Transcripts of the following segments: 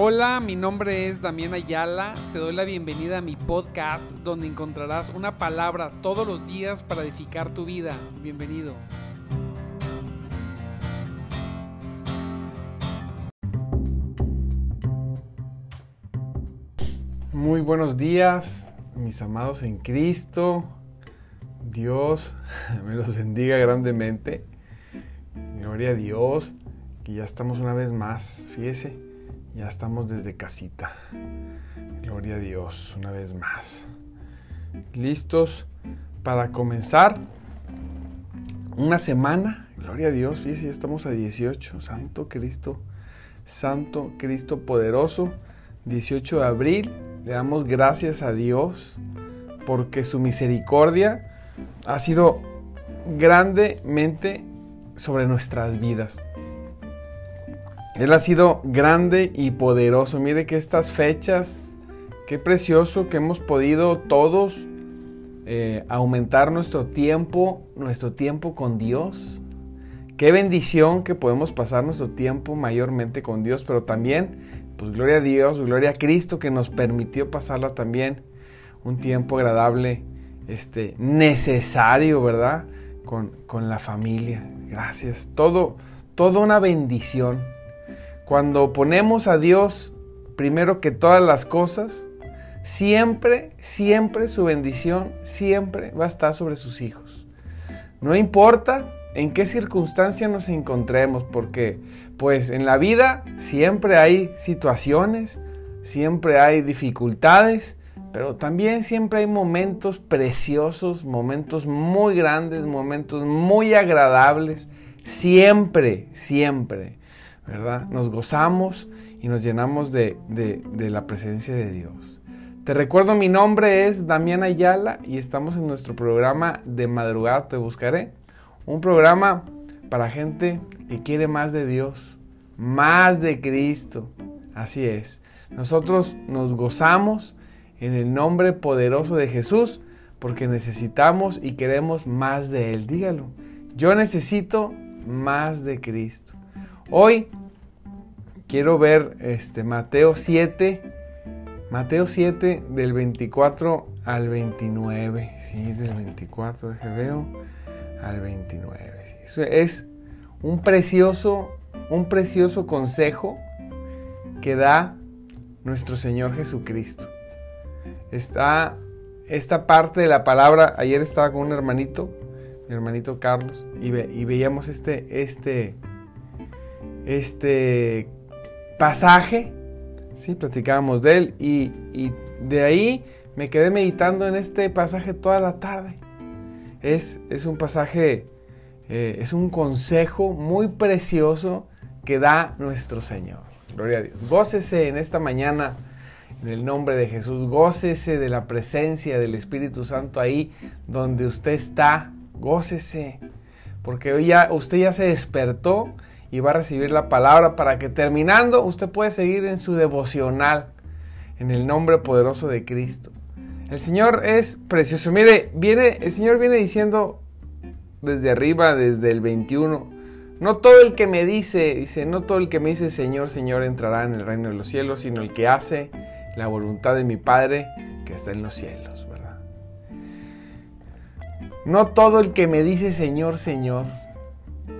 Hola, mi nombre es Damián Ayala. Te doy la bienvenida a mi podcast donde encontrarás una palabra todos los días para edificar tu vida. Bienvenido. Muy buenos días, mis amados en Cristo. Dios me los bendiga grandemente. Gloria a Dios, que ya estamos una vez más, fíjese ya estamos desde casita. Gloria a Dios, una vez más. ¿Listos para comenzar? Una semana. Gloria a Dios, fíjense, ya estamos a 18. Santo Cristo, Santo Cristo poderoso. 18 de abril. Le damos gracias a Dios porque su misericordia ha sido grandemente sobre nuestras vidas. Él ha sido grande y poderoso. Mire que estas fechas, qué precioso que hemos podido todos eh, aumentar nuestro tiempo, nuestro tiempo con Dios. Qué bendición que podemos pasar nuestro tiempo mayormente con Dios, pero también, pues gloria a Dios, gloria a Cristo que nos permitió pasarla también un tiempo agradable, este, necesario, ¿verdad? Con, con la familia. Gracias. Todo, toda una bendición. Cuando ponemos a Dios primero que todas las cosas, siempre, siempre su bendición, siempre va a estar sobre sus hijos. No importa en qué circunstancia nos encontremos, porque pues en la vida siempre hay situaciones, siempre hay dificultades, pero también siempre hay momentos preciosos, momentos muy grandes, momentos muy agradables, siempre, siempre. Nos gozamos y nos llenamos de, la presencia de Dios. Te recuerdo, mi nombre es Damián Ayala y estamos en nuestro programa de madrugada Te Buscaré. Un programa para gente que quiere más de Dios, más de Cristo. Así es. Nosotros nos gozamos en el nombre poderoso de Jesús porque necesitamos y queremos más de Él. Dígalo. Yo necesito más de Cristo. Hoy quiero ver este, Mateo 7, Mateo 7 del 24 al 29. Sí, del 24 de veo al 29. Eso es un precioso, un precioso consejo que da nuestro Señor Jesucristo. Está esta parte de la palabra, ayer estaba con un hermanito, mi hermanito Carlos, y, y veíamos este, este, este pasaje, ¿sí? platicábamos de él y, de ahí me quedé meditando en este pasaje toda la tarde. Es, es un pasaje, eh, es un consejo muy precioso que da nuestro Señor. Gloria a Dios. Gócese en esta mañana en el nombre de Jesús. Gócese de la presencia del Espíritu Santo ahí donde usted está. Gócese. Porque hoy ya, usted ya se despertó y va a recibir la palabra para que terminando usted puede seguir en su devocional en el nombre poderoso de Cristo. El Señor es precioso. Mire, viene, el Señor viene diciendo desde arriba, desde el 21, no todo el que me dice, dice, no todo el que me dice Señor, Señor entrará en el reino de los cielos, sino el que hace la voluntad de mi Padre que está en los cielos, ¿verdad? No todo el que me dice Señor, Señor,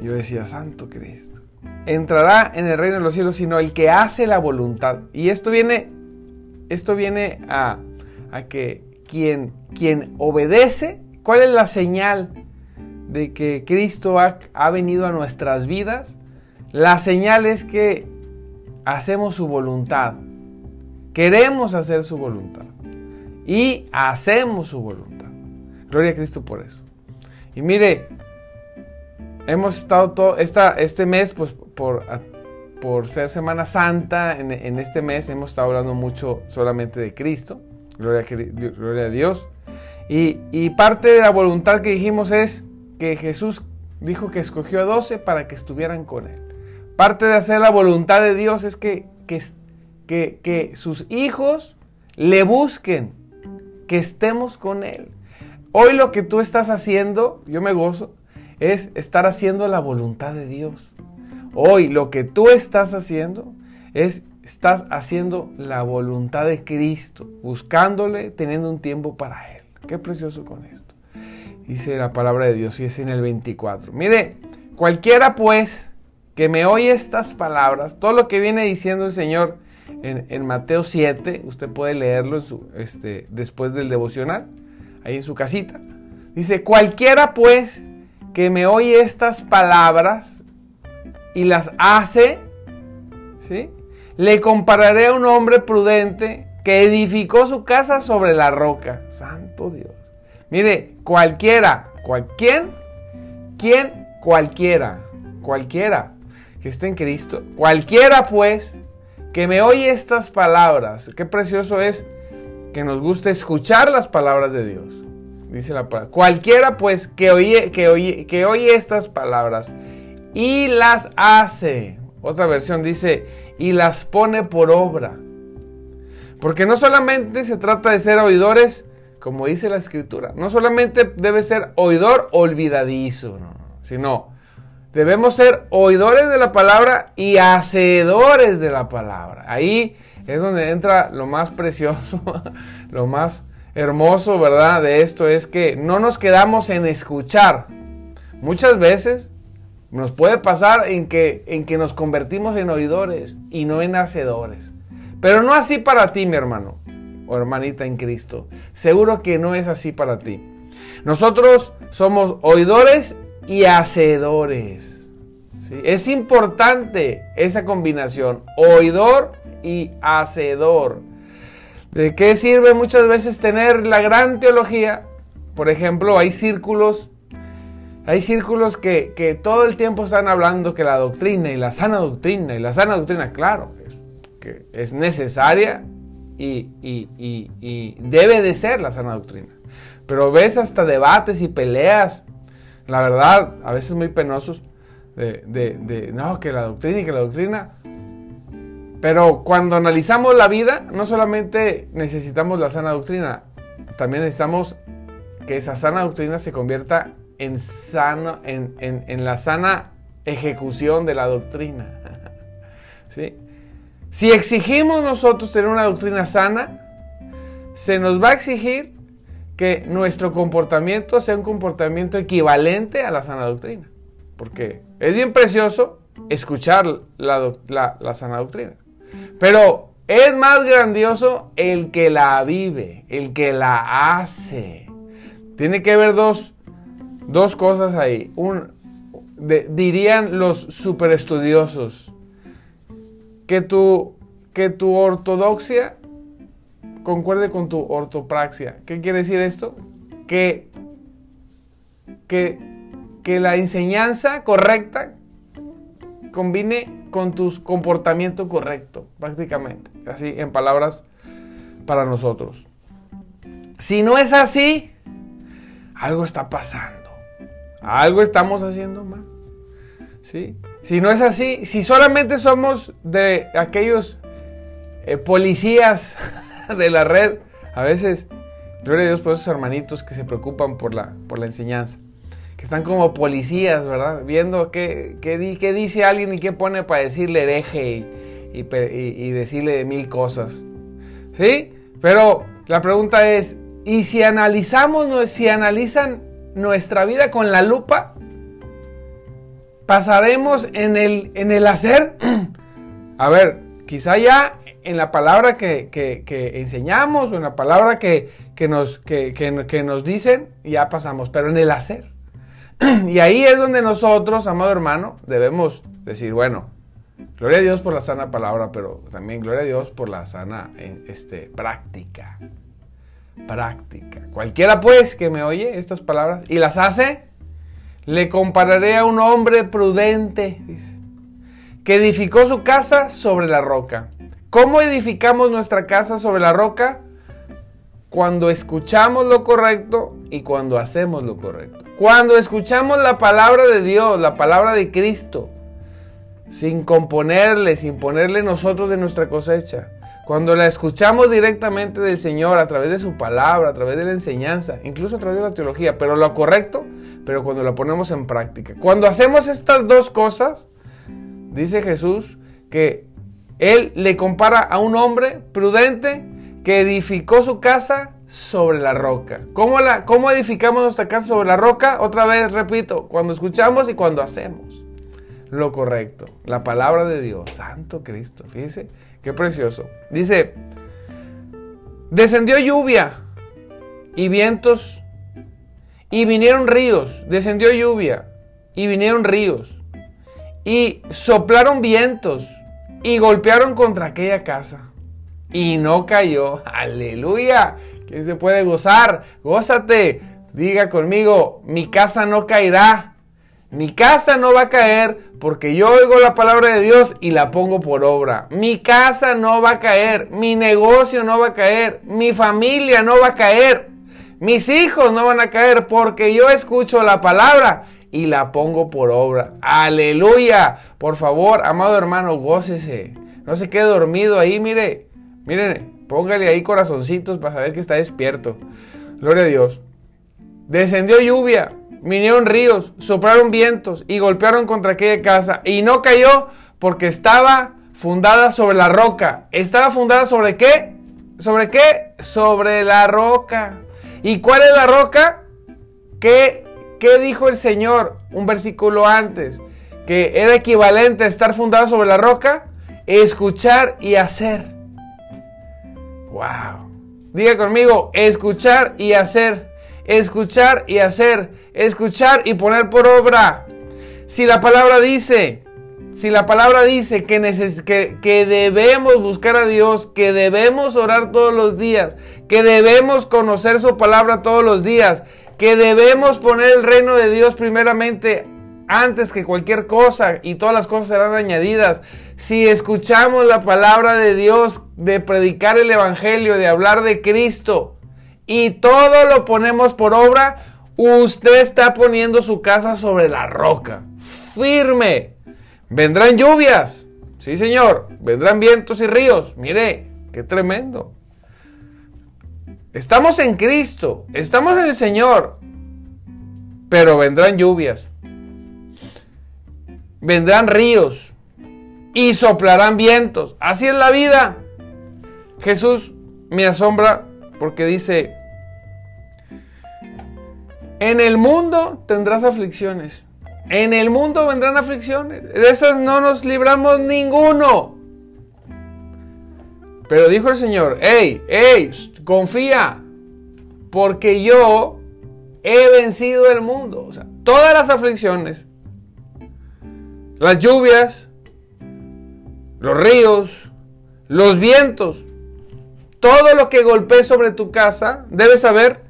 yo decía, Santo Cristo entrará en el reino de los cielos, sino el que hace la voluntad. Y esto viene, esto viene a, que quien, quien obedece, ¿cuál es la señal de que Cristo ha, ha venido a nuestras vidas? La señal es que hacemos su voluntad. Queremos hacer su voluntad. Y hacemos su voluntad. Gloria a Cristo por eso. Y mire, hemos estado todo este mes, pues por, por ser Semana Santa, en, este mes hemos estado hablando mucho solamente de Cristo. Gloria, gloria a Dios. Y, y, parte de la voluntad que dijimos es que Jesús dijo que escogió a 12 para que estuvieran con Él. Parte de hacer la voluntad de Dios es que, que, que, que sus hijos le busquen, que estemos con Él. Hoy lo que tú estás haciendo, yo me gozo, es estar haciendo la voluntad de Dios. Hoy lo que tú estás haciendo es estás haciendo la voluntad de Cristo, buscándole, teniendo un tiempo para Él. Qué precioso con esto. Dice la palabra de Dios y es en el 24. Mire, cualquiera pues que me oye estas palabras, todo lo que viene diciendo el Señor en, Mateo 7, usted puede leerlo este, después del devocional, ahí en su casita. Dice, cualquiera pues que me oye estas palabras y las hace, ¿sí? Le compararé a un hombre prudente que edificó su casa sobre la roca. Santo Dios. Mire, cualquiera, ¿quién? ¿Quién? Cualquiera, cualquiera que esté en Cristo. Cualquiera pues que me oye estas palabras. Qué precioso es que nos guste escuchar las palabras de Dios. Dice la palabra. Cualquiera pues que oye, que oye, que oye estas palabras y las hace. Otra versión dice, y las pone por obra. Porque no solamente se trata de ser oidores, como dice la escritura, no solamente debe ser oidor olvidadizo, sino debemos ser oidores de la palabra y hacedores de la palabra. Ahí es donde entra lo más precioso, lo más hermoso, ¿verdad? De esto es que no nos quedamos en escuchar. Muchas veces nos puede pasar en que, en que nos convertimos en oidores y no en hacedores. Pero no así para ti, mi hermano o hermanita en Cristo. Seguro que no es así para ti. Nosotros somos oidores y hacedores. Es importante esa combinación, oidor y hacedor. ¿De qué sirve muchas veces tener la gran teología? Por ejemplo, hay círculos hay círculos que, todo el tiempo están hablando que la doctrina y la sana doctrina y la sana doctrina, claro, es, que es necesaria y, debe de ser la sana doctrina. Pero ves hasta debates y peleas, la verdad, a veces muy penosos, de, de, no, que la doctrina y que la doctrina. Pero cuando analizamos la vida, no solamente necesitamos la sana doctrina, también necesitamos que esa sana doctrina se convierta en, sano, en, la sana ejecución de la doctrina. ¿Sí? Si exigimos nosotros tener una doctrina sana, se nos va a exigir que nuestro comportamiento sea un comportamiento equivalente a la sana doctrina. Porque es bien precioso escuchar la, la, sana doctrina. Pero es más grandioso el que la vive, el que la hace. Tiene que haber dos, Dos cosas ahí. Un, dirían los super estudiosos que tu, que tu ortodoxia concuerde con tu ortopraxia. ¿Qué quiere decir esto? Que, que, que la enseñanza correcta combine con tu comportamiento correcto, prácticamente. Así, en palabras para nosotros. Si no es así, algo está pasando. Algo estamos haciendo mal. ¿Sí? Si no es así, si solamente somos de aquellos eh, policías de la red, a veces, gloria a Dios por esos hermanitos que se preocupan por la, por la enseñanza, que están como policías, ¿verdad? Viendo qué, qué, dice alguien y qué pone para decirle hereje y, y decirle mil cosas. ¿Sí? Pero la pregunta es, ¿y si analizamos, si analizan nuestra vida con la lupa, pasaremos en el, en el hacer. A ver, quizá ya en la palabra que, enseñamos o en la palabra que, nos, que, nos dicen, ya pasamos, pero en el hacer. Y ahí es donde nosotros, amado hermano, debemos decir, bueno, gloria a Dios por la sana palabra, pero también gloria a Dios por la sana este, práctica práctica. Cualquiera pues que me oye estas palabras y las hace, le compararé a un hombre prudente, que edificó su casa sobre la roca. ¿Cómo edificamos nuestra casa sobre la roca? Cuando escuchamos lo correcto y cuando hacemos lo correcto. Cuando escuchamos la palabra de Dios, la palabra de Cristo, sin componerle, sin ponerle nosotros de nuestra cosecha. Cuando la escuchamos directamente del Señor a través de su palabra, a través de la enseñanza, incluso a través de la teología, pero lo correcto, pero cuando la ponemos en práctica. Cuando hacemos estas dos cosas, dice Jesús que Él le compara a un hombre prudente que edificó su casa sobre la roca. ¿Cómo, la, ¿Cómo edificamos nuestra casa sobre la roca? Otra vez, repito, cuando escuchamos y cuando hacemos lo correcto. La palabra de Dios. Santo Cristo. Fíjese, qué precioso. Dice, descendió lluvia y vientos y vinieron ríos. Descendió lluvia y vinieron ríos. Y soplaron vientos y golpearon contra aquella casa. Y no cayó. Aleluya. ¿Quién se puede gozar? Gózate. Diga conmigo, mi casa no caerá. Mi casa no va a caer porque yo oigo la palabra de Dios y la pongo por obra. Mi casa no va a caer, mi negocio no va a caer, mi familia no va a caer, mis hijos no van a caer porque yo escucho la palabra y la pongo por obra. Aleluya. Por favor, amado hermano, gócese. No se quede dormido ahí, mire. Miren, póngale ahí corazoncitos para saber que está despierto. Gloria a Dios. Descendió lluvia, vinieron ríos, soplaron vientos y golpearon contra aquella casa. Y no cayó porque estaba fundada sobre la roca. ¿Estaba fundada sobre qué? ¿Sobre qué? Sobre la roca. ¿Y cuál es la roca? ¿Qué, qué dijo el Señor un versículo antes? Que era equivalente a estar fundada sobre la roca. Escuchar y hacer. Wow. Diga conmigo, escuchar y hacer escuchar y hacer, escuchar y poner por obra. Si la palabra dice, si la palabra dice que, que, que, debemos buscar a Dios, que debemos orar todos los días, que debemos conocer su palabra todos los días, que debemos poner el reino de Dios primeramente antes que cualquier cosa y todas las cosas serán añadidas. Si escuchamos la palabra de Dios, de predicar el Evangelio, de hablar de Cristo, y todo lo ponemos por obra, usted está poniendo su casa sobre la roca, firme. Vendrán lluvias, sí señor, vendrán vientos y ríos, mire, qué tremendo. Estamos en Cristo, estamos en el Señor, pero vendrán lluvias, vendrán ríos y soplarán vientos. Así es la vida. Jesús me asombra porque dice, en el mundo tendrás aflicciones. En el mundo vendrán aflicciones. De esas no nos libramos ninguno. Pero dijo el Señor, hey, hey, confía, porque yo he vencido el mundo. O sea, todas las aflicciones, las lluvias, los ríos, los vientos, todo lo que golpee sobre tu casa, debes saber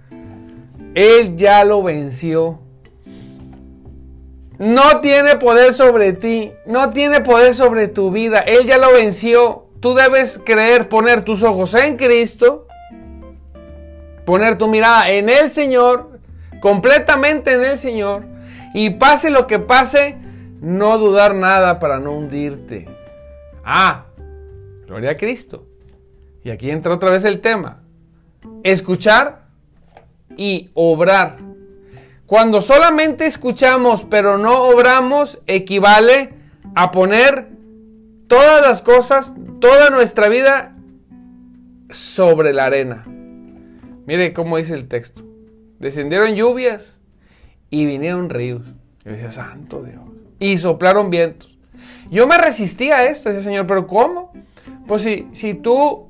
él ya lo venció. No tiene poder sobre ti, no tiene poder sobre tu vida. Él ya lo venció. Tú debes creer, poner tus ojos en Cristo, poner tu mirada en el Señor, completamente en el Señor, y pase lo que pase, no dudar nada para no hundirte. Ah, gloria a Cristo. Y aquí entra otra vez el tema. Escuchar y obrar. Cuando solamente escuchamos pero no obramos, equivale a poner todas las cosas, toda nuestra vida sobre la arena. Mire cómo dice el texto. Descendieron lluvias y vinieron ríos. Yo decía, santo Dios. Y soplaron vientos. Yo me resistía a esto, decía Señor, pero ¿cómo? Pues si, si tú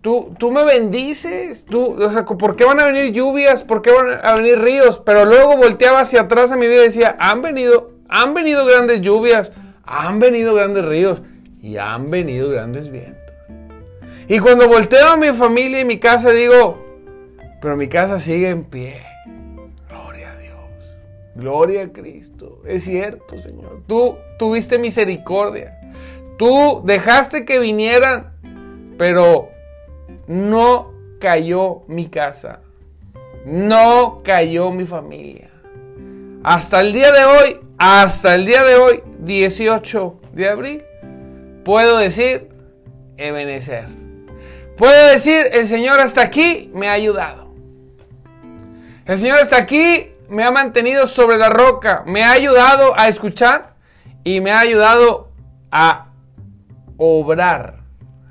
Tú, tú, me bendices, tú, o sea, ¿por qué van a venir lluvias? ¿Por qué van a venir ríos? Pero luego volteaba hacia atrás a mi vida y decía, han venido, han venido grandes lluvias, han venido grandes ríos y han venido grandes vientos. Y cuando volteo a mi familia y mi casa digo, pero mi casa sigue en pie. Gloria a Cristo. Es cierto, Señor. Tú tuviste misericordia. Tú dejaste que vinieran, pero no cayó mi casa, no cayó mi familia. Hasta el día de hoy, hasta el día de hoy, 18 de abril, puedo decir, Ebenezer. Puedo decir, el Señor hasta aquí me ha ayudado. El Señor hasta aquí me ha mantenido sobre la roca, me ha ayudado a escuchar y me ha ayudado a obrar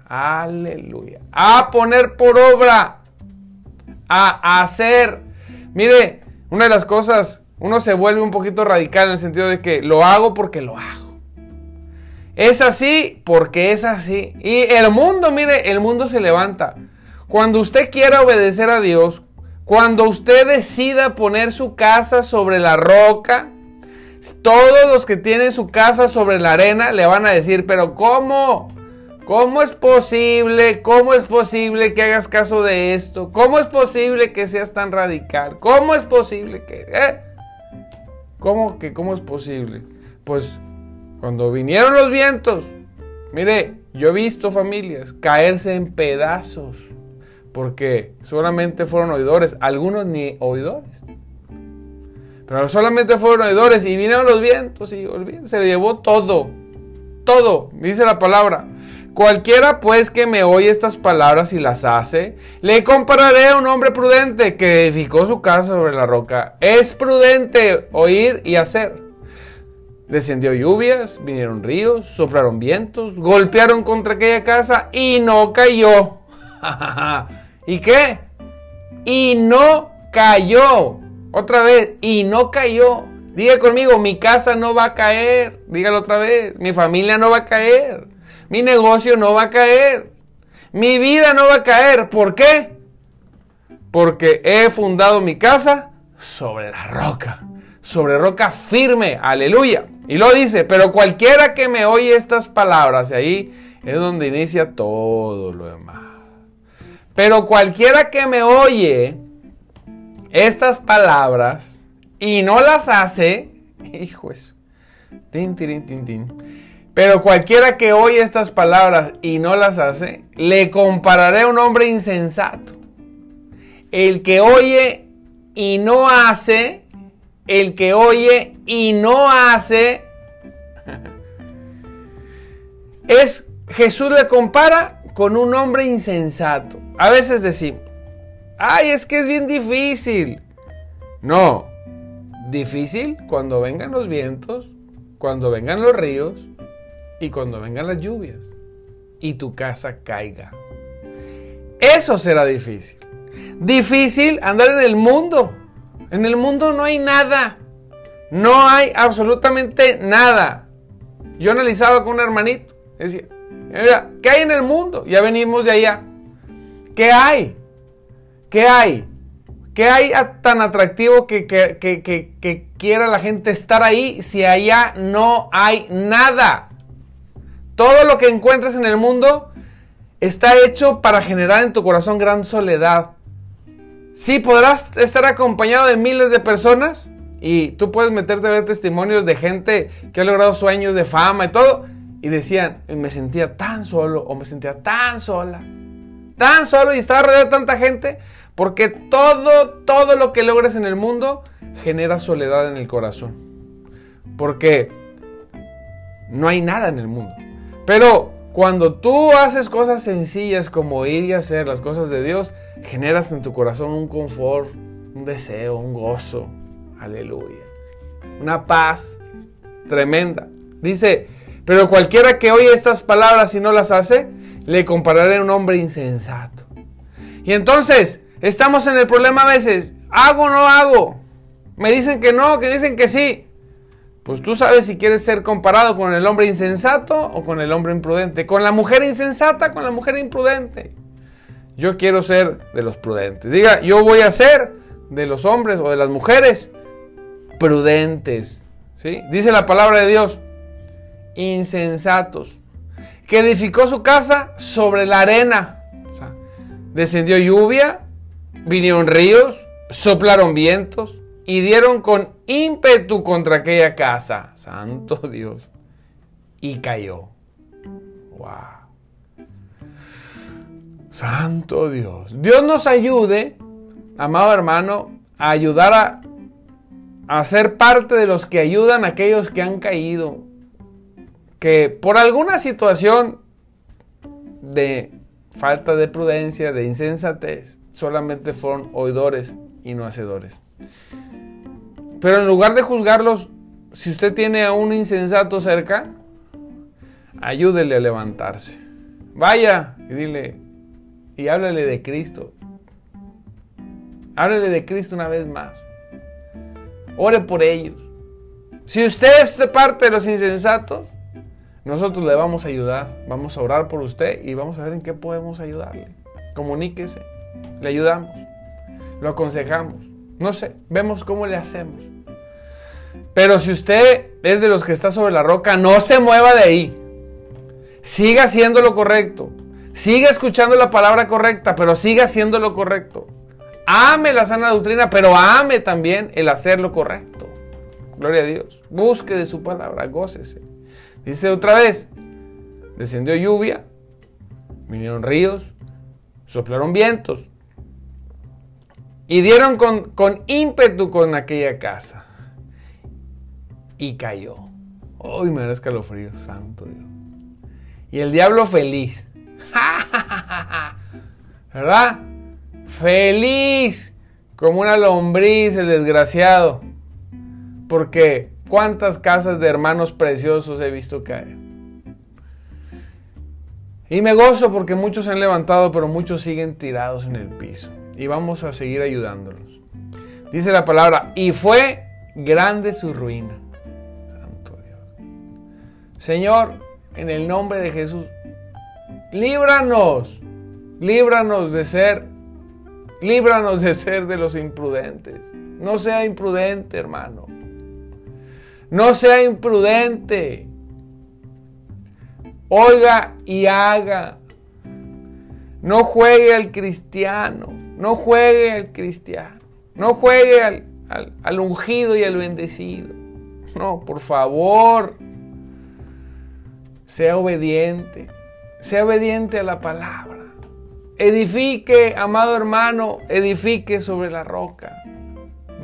Aleluya. A poner por obra. A hacer. Mire, una de las cosas, uno se vuelve un poquito radical en el sentido de que lo hago porque lo hago. Es así porque es así. Y el mundo, mire, el mundo se levanta. Cuando usted quiera obedecer a Dios, cuando usted decida poner su casa sobre la roca, todos los que tienen su casa sobre la arena le van a decir, pero ¿cómo? ¿Cómo es posible? ¿Cómo es posible que hagas caso de esto? ¿Cómo es posible que seas tan radical? ¿Cómo es posible que... Eh? ¿Cómo que cómo es posible? Pues cuando vinieron los vientos, mire, yo he visto familias caerse en pedazos porque solamente fueron oidores, algunos ni oidores. Pero solamente fueron oidores y vinieron los vientos y se llevó todo, todo, dice la palabra. Cualquiera pues que me oye estas palabras y las hace, le compararé a un hombre prudente que edificó su casa sobre la roca. Es prudente oír y hacer. Descendió lluvias, vinieron ríos, soplaron vientos, golpearon contra aquella casa y no cayó. ¿Y qué? Y no cayó. Otra vez, y no cayó. Diga conmigo, mi casa no va a caer. Dígalo otra vez, mi familia no va a caer. Mi negocio no va a caer. Mi vida no va a caer. ¿Por qué? Porque he fundado mi casa sobre la roca. Sobre roca firme. Aleluya. Y lo dice, pero cualquiera que me oye estas palabras, y ahí es donde inicia todo lo demás. Pero cualquiera que me oye estas palabras y no las hace, hijo eso. Tin, tin, tin, tin. Pero cualquiera que oye estas palabras y no las hace, le compararé a un hombre insensato. El que oye y no hace, el que oye y no hace, es Jesús le compara con un hombre insensato. A veces decimos, ay, es que es bien difícil. No, difícil cuando vengan los vientos, cuando vengan los ríos, y cuando vengan las lluvias y tu casa caiga. Eso será difícil. Difícil andar en el mundo. En el mundo no hay nada. No hay absolutamente nada. Yo analizaba con un hermanito. Decía, mira, ¿qué hay en el mundo? Ya venimos de allá. ¿Qué hay? ¿Qué hay? ¿Qué hay tan atractivo que, que, que quiera la gente estar ahí si allá no hay nada? Todo lo que encuentres en el mundo está hecho para generar en tu corazón gran soledad. Sí, podrás estar acompañado de miles de personas y tú puedes meterte a ver testimonios de gente que ha logrado sueños de fama y todo. Y decían, me sentía tan solo o me sentía tan sola. Tan solo y estaba rodeado de tanta gente. Porque todo, todo lo que logres en el mundo genera soledad en el corazón. Porque no hay nada en el mundo. Pero cuando tú haces cosas sencillas como ir y hacer las cosas de Dios, generas en tu corazón un confort, un deseo, un gozo. Aleluya. Una paz tremenda. Dice, pero cualquiera que oye estas palabras y no las hace, le compararé a un hombre insensato. Y entonces, estamos en el problema a veces, ¿hago o no hago? Me dicen que no, que dicen que sí. Pues tú sabes si quieres ser comparado con el hombre insensato o con el hombre imprudente. Con la mujer insensata, con la mujer imprudente. Yo quiero ser de los prudentes. Diga, yo voy a ser de los hombres o de las mujeres prudentes. ¿sí? Dice la palabra de Dios, insensatos, que edificó su casa sobre la arena. descendió lluvia, vinieron ríos, soplaron vientos y dieron con ímpetu contra aquella casa. Santo Dios. Y cayó. Wow. Santo Dios. Dios nos ayude, amado hermano, a ayudar a, a ser parte de los que ayudan a aquellos que han caído. Que por alguna situación de falta de prudencia, de insensatez, solamente fueron oidores y no hacedores. Pero en lugar de juzgarlos, si usted tiene a un insensato cerca, ayúdele a levantarse. vaya y dile, y háblale de Cristo. Háblale de Cristo una vez más. Ore por ellos. Si usted es parte de los insensatos, nosotros le vamos a ayudar. Vamos a orar por usted y vamos a ver en qué podemos ayudarle. Comuníquese. Le ayudamos. Lo aconsejamos. No sé, vemos cómo le hacemos. Pero si usted es de los que está sobre la roca, no se mueva de ahí. Siga haciendo lo correcto. Siga escuchando la palabra correcta, pero siga haciendo lo correcto. Ame la sana doctrina, pero ame también el hacer lo correcto. Gloria a Dios. Busque de su palabra, gócese. Dice otra vez, descendió lluvia, vinieron ríos, soplaron vientos y dieron con, con ímpetu con aquella casa. Y cayó. Uy, me da escalofrío, santo Dios. Y el diablo feliz. ¿Verdad? Feliz. Como una lombriz el desgraciado. Porque cuántas casas de hermanos preciosos he visto caer. Y me gozo porque muchos se han levantado, pero muchos siguen tirados en el piso. Y vamos a seguir ayudándolos. Dice la palabra, y fue grande su ruina. Santo Dios. Señor, en el nombre de Jesús, líbranos, líbranos de ser, líbranos de ser de los imprudentes. No sea imprudente, hermano. No sea imprudente. Oiga y haga. No juegue al cristiano. No juegue al cristiano. No juegue al, al, ungido y al bendecido. No, por favor. Sea obediente. Sea obediente a la palabra. Edifique, amado hermano, edifique sobre la roca.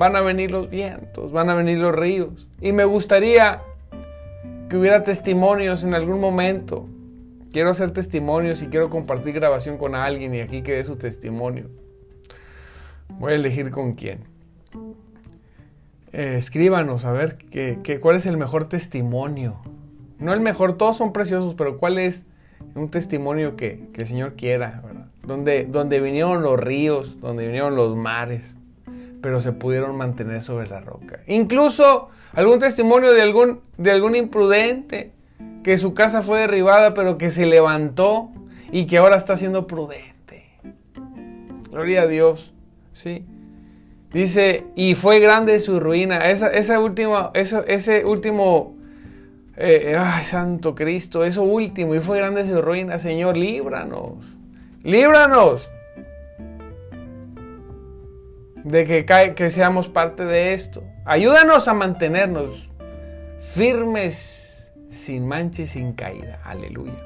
Van a venir los vientos, van a venir los ríos. Y me gustaría que hubiera testimonios en algún momento. Quiero hacer testimonios y quiero compartir grabación con alguien y aquí quede su testimonio. Voy a elegir con quién. Eh, escríbanos a ver que, cuál es el mejor testimonio. No el mejor, todos son preciosos, pero cuál es un testimonio que, el Señor quiera, ¿verdad? Donde, donde vinieron los ríos, donde vinieron los mares, pero se pudieron mantener sobre la roca. Incluso algún testimonio de algún, de algún imprudente que su casa fue derribada, pero que se levantó y que ahora está siendo prudente. Gloria a Dios. ¿sí? Dice, y fue grande su ruina. Esa, esa última, ese último, eh, ay, Santo Cristo, eso último, y fue grande su ruina. Señor, líbranos, líbranos de que, que seamos parte de esto. Ayúdanos a mantenernos firmes, sin mancha y sin caída. Aleluya.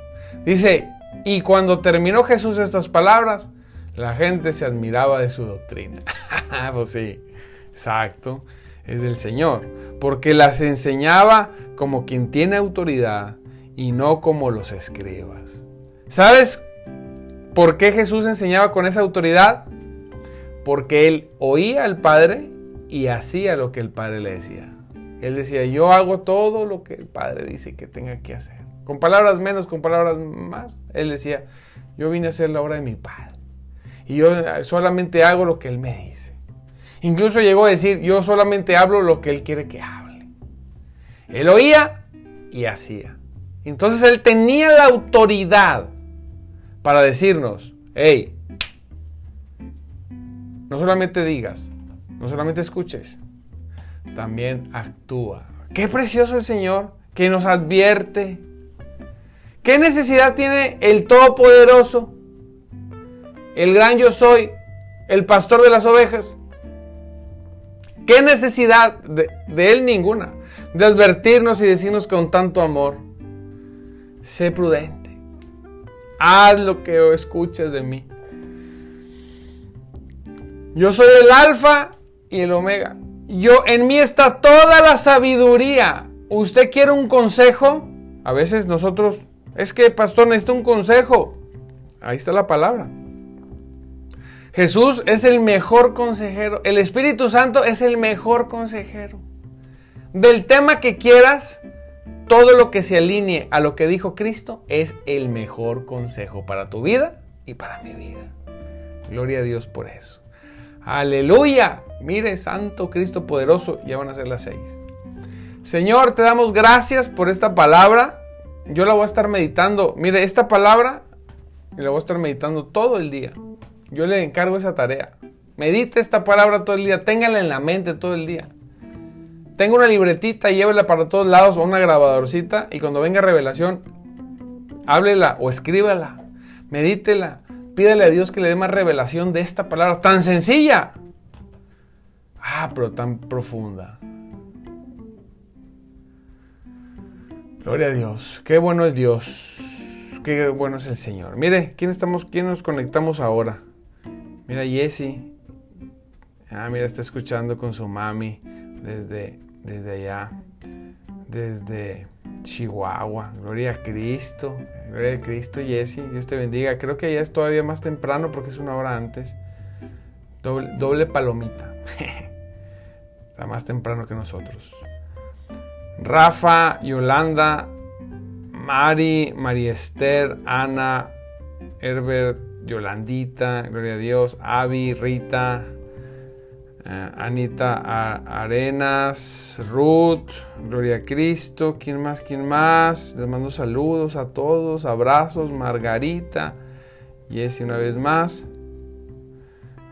Dice, y cuando terminó Jesús estas palabras, la gente se admiraba de su doctrina. pues sí, exacto, es del Señor. Porque las enseñaba como quien tiene autoridad y no como los escribas. ¿Sabes por qué Jesús enseñaba con esa autoridad? Porque él oía al Padre y hacía lo que el Padre le decía. Él decía, yo hago todo lo que el Padre dice que tenga que hacer. Con palabras menos, con palabras más. Él decía, yo vine a hacer la obra de mi Padre y yo solamente hago lo que Él me dice. Incluso llegó a decir, yo solamente hablo lo que Él quiere que hable. Él oía y hacía. Entonces Él tenía la autoridad para decirnos, hey, no solamente digas, no solamente escuches, también actúa. Qué precioso el Señor que nos advierte. ¿Qué necesidad tiene el Todopoderoso el gran yo soy, el pastor de las ovejas. ¿Qué necesidad de, él ninguna? De advertirnos y decirnos con tanto amor, sé prudente, haz lo que escuches de mí. Yo soy el alfa y el omega. Yo en mí está toda la sabiduría. ¿Usted quiere un consejo? A veces nosotros, es que pastor necesita un consejo. Ahí está la palabra. Jesús es el mejor consejero. El Espíritu Santo es el mejor consejero. Del tema que quieras, todo lo que se alinee a lo que dijo Cristo es el mejor consejo para tu vida y para mi vida. Gloria a Dios por eso. Aleluya. Mire, Santo Cristo poderoso, ya van a ser las seis. Señor, te damos gracias por esta palabra. Yo la voy a estar meditando. Mire, esta palabra la voy a estar meditando todo el día. Yo le encargo esa tarea. Medite esta palabra todo el día. Téngala en la mente todo el día. Tenga una libretita, llévela para todos lados o una grabadorcita y cuando venga revelación, háblela o escríbala. Medítela. Pídele a Dios que le dé más revelación de esta palabra tan sencilla. Ah, pero tan profunda. Gloria a Dios. Qué bueno es Dios. Qué bueno es el Señor. Mire, ¿quién estamos? ¿Quién nos conectamos ahora? Mira, Jesse. Ah, mira, está escuchando con su mami desde, desde allá. Desde Chihuahua. Gloria a Cristo. Gloria a Cristo, Jesse. Dios te bendiga. Creo que allá es todavía más temprano porque es una hora antes. Doble, palomita. Está más temprano que nosotros. Rafa, Yolanda, Mari, María Esther, Ana, Herbert, Yolandita, Gloria a Dios, Avi, Rita, Anita Arenas, Ruth, Gloria a Cristo, ¿quién más? ¿Quién más? Les mando saludos a todos, abrazos, Margarita, Jessy una vez más,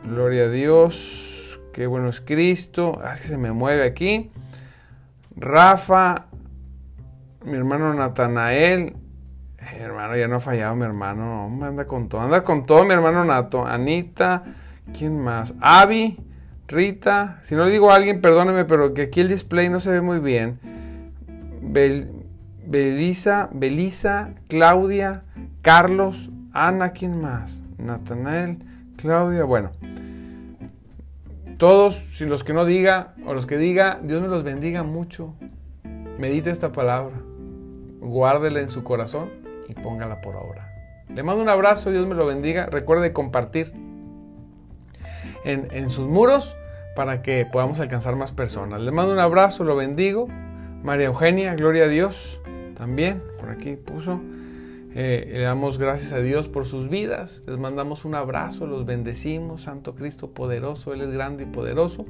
Gloria a Dios, qué bueno es Cristo, ah, que se me mueve aquí. Rafa, mi hermano Natanael, eh, hermano, ya no ha fallado mi hermano, anda con todo, anda con todo mi hermano Nato, Anita, ¿quién más? Avi, Rita, si no le digo a alguien, perdóneme, pero que aquí el display no se ve muy bien. Belisa, Belisa, Claudia, Carlos, Ana, ¿quién más? Natanael, Claudia, bueno. Todos, si los que no diga o los que diga, Dios me los bendiga mucho. Medite esta palabra, guárdela en su corazón y póngala por obra. Le mando un abrazo, Dios me lo bendiga. Recuerde compartir en, sus muros para que podamos alcanzar más personas. Le mando un abrazo, lo bendigo. María Eugenia, gloria a Dios. También, por aquí puso. Eh, le damos gracias a Dios por sus vidas. Les mandamos un abrazo, los bendecimos. Santo Cristo poderoso, Él es grande y poderoso.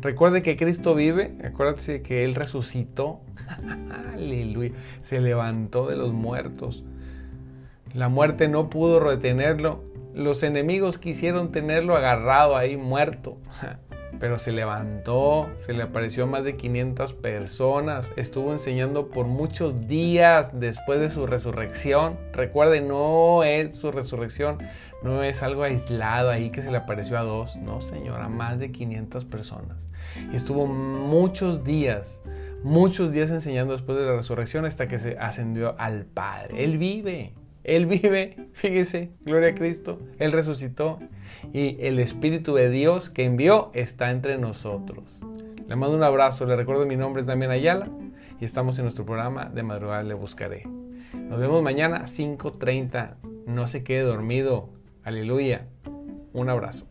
Recuerde que Cristo vive. Acuérdate que Él resucitó. Aleluya. Se levantó de los muertos. La muerte no pudo retenerlo. Los enemigos quisieron tenerlo agarrado ahí muerto. pero se levantó, se le apareció a más de 500 personas, estuvo enseñando por muchos días después de su resurrección. Recuerde, no es su resurrección, no es algo aislado ahí que se le apareció a dos, no señora, más de 500 personas. Y estuvo muchos días, muchos días enseñando después de la resurrección hasta que se ascendió al Padre. Él vive, él vive, fíjese, gloria a Cristo, Él resucitó y el Espíritu de Dios que envió está entre nosotros. Le mando un abrazo, le recuerdo mi nombre es Damián Ayala y estamos en nuestro programa de madrugada le buscaré. Nos vemos mañana a 5.30, no se quede dormido, aleluya, un abrazo.